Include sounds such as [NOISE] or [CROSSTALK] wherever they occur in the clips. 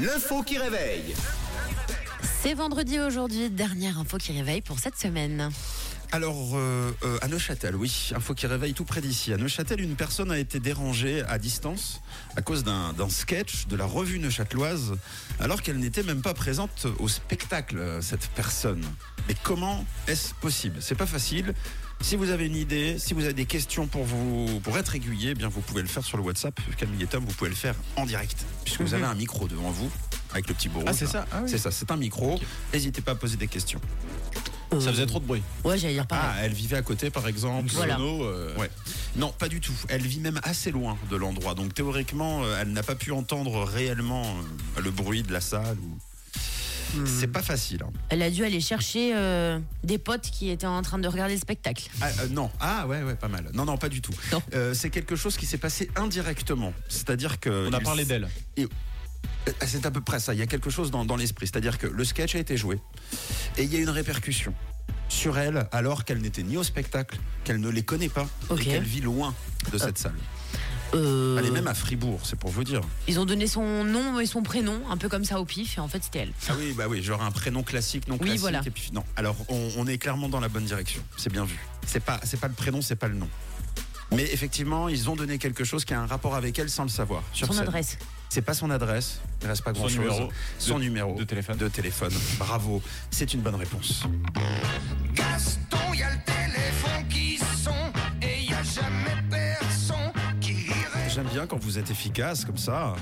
L'info qui réveille. C'est vendredi aujourd'hui, dernière info qui réveille pour cette semaine. Alors, euh, euh, à Neuchâtel, oui, info qui réveille tout près d'ici. À Neuchâtel, une personne a été dérangée à distance à cause d'un sketch de la revue neuchâteloise, alors qu'elle n'était même pas présente au spectacle, euh, cette personne. Mais comment est-ce possible? C'est pas facile. Si vous avez une idée, si vous avez des questions pour vous, pour être aiguillé, eh bien vous pouvez le faire sur le WhatsApp. Camille et Tom, vous pouvez le faire en direct, puisque vous avez un micro devant vous avec le petit bourreau. Ah, c'est ça Ah oui. C'est ça, c'est un micro. N'hésitez pas à poser des questions. Ça faisait trop de bruit. Ouais, j'allais dire Ah, pareil. elle vivait à côté, par exemple. Voilà. Sono, euh, Ouais. Non, pas du tout. Elle vit même assez loin de l'endroit. Donc théoriquement, euh, elle n'a pas pu entendre réellement euh, le bruit de la salle. Ou... C'est pas facile. hein. Elle a dû aller chercher euh, des potes qui étaient en train de regarder le spectacle. Ah, euh, non. Ah ouais, ouais, pas mal. Non, non, pas du tout. Non. Euh, c'est quelque chose qui s'est passé indirectement. C'est-à-dire que. On a il- parlé d'elle. Euh, C'est à peu près ça. Il y a quelque chose dans, dans l'esprit. C'est-à-dire que le sketch a été joué et il y a une répercussion sur elle alors qu'elle n'était ni au spectacle, qu'elle ne les connaît pas Ok. et qu'elle vit loin de cette salle. Euh, Elle est même à Fribourg, c'est pour vous dire. Ils ont donné son nom et son prénom, un peu comme ça au pif, et en fait c'était elle. Ah oui, bah oui, genre un prénom classique, non Oui, classique. voilà. Et puis non. Alors on, on est clairement dans la bonne direction. C'est bien vu. C'est pas, c'est pas le prénom, c'est pas le nom. Mais effectivement, ils ont donné quelque chose qui a un rapport avec elle sans le savoir. Sur Son scène. adresse. C'est pas son adresse. Il reste pas Son grand chose. numéro Son de- numéro de téléphone. De téléphone. Bravo. C'est une bonne réponse. J'aime bien quand vous êtes efficace comme ça.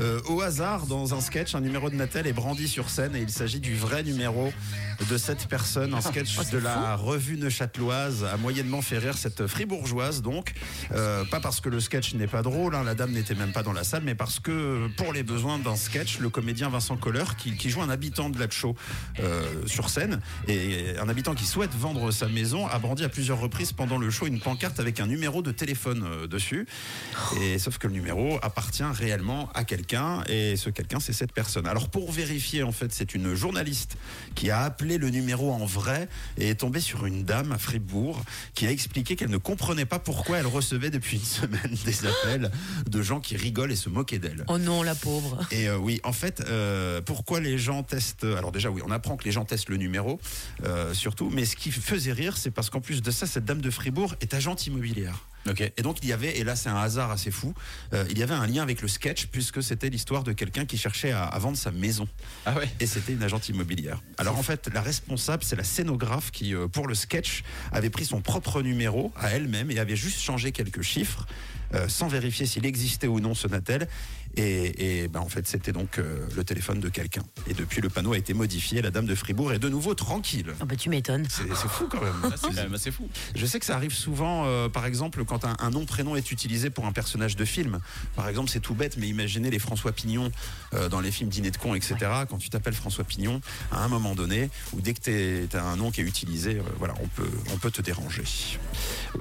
Euh, au hasard, dans un sketch, un numéro de Natel est brandi sur scène et il s'agit du vrai numéro de cette personne. Un sketch de la revue neuchâteloise a moyennement fait rire cette fribourgeoise, donc. Euh, pas parce que le sketch n'est pas drôle, hein, la dame n'était même pas dans la salle, mais parce que pour les besoins d'un sketch, le comédien Vincent Coller, qui, qui joue un habitant de Latcho euh, sur scène, et un habitant qui souhaite vendre sa maison, a brandi à plusieurs reprises pendant le show une pancarte avec un numéro de téléphone euh, dessus. Et sauf que le numéro appartient réellement à quelqu'un et ce quelqu'un c'est cette personne. Alors pour vérifier en fait, c'est une journaliste qui a appelé le numéro en vrai et est tombée sur une dame à Fribourg qui a expliqué qu'elle ne comprenait pas pourquoi elle recevait depuis une [LAUGHS] semaine des appels de gens qui rigolent et se moquaient d'elle. Oh non, la pauvre. Et euh, oui, en fait, euh, pourquoi les gens testent Alors déjà, oui, on apprend que les gens testent le numéro, euh, surtout. Mais ce qui faisait rire, c'est parce qu'en plus de ça, cette dame de Fribourg est agente immobilière. Ok. Et donc il y avait, et là c'est un hasard assez fou, euh, il y avait un lien avec le sketch puisque c'était l'histoire de quelqu'un qui cherchait à, à vendre sa maison. Ah ouais. Et c'était une agente immobilière. Alors en fait, la responsable, c'est la scénographe qui, euh, pour le sketch, avait pris son propre numéro à elle-même et avait juste changé quelques chiffres euh, sans vérifier s'il existait ou non ce Natel. Et, et ben, en fait, c'était donc euh, le téléphone de quelqu'un. Et depuis, le panneau a été modifié. La dame de Fribourg est de nouveau tranquille. Ah bah tu m'étonnes. C'est c'est fou quand même. Ah, c'est même assez fou. Je sais que ça arrive souvent, euh, par exemple, quand un, un nom-prénom est utilisé pour un personnage de film. Par exemple, c'est tout bête, mais imaginez les François Pignon euh, dans les films Dîner de con, etc. Quand tu t'appelles François Pignon, à un moment donné, ou dès que tu as un nom qui est utilisé, euh, voilà, on peut, on peut te déranger.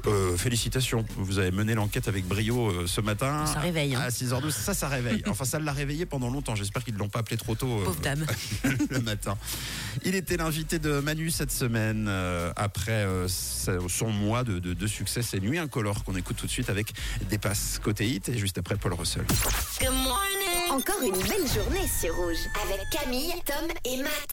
Euh, félicitations, vous avez mené l'enquête avec brio euh, ce matin. Ça réveille, hein. À 6h12, ça, ça réveille. [LAUGHS] Enfin, ça l'a réveillé pendant longtemps. J'espère qu'ils ne l'ont pas appelé trop tôt. euh, Pauvre dame. [LAUGHS] le matin. Il était l'invité de Manu cette semaine euh, après euh, son mois de, de- de succès. C'est Nuit Incolore qu'on écoute tout de suite avec des passes côté hit et juste après Paul Russell. Encore une belle journée sur Rouge avec Camille, Tom et Matt.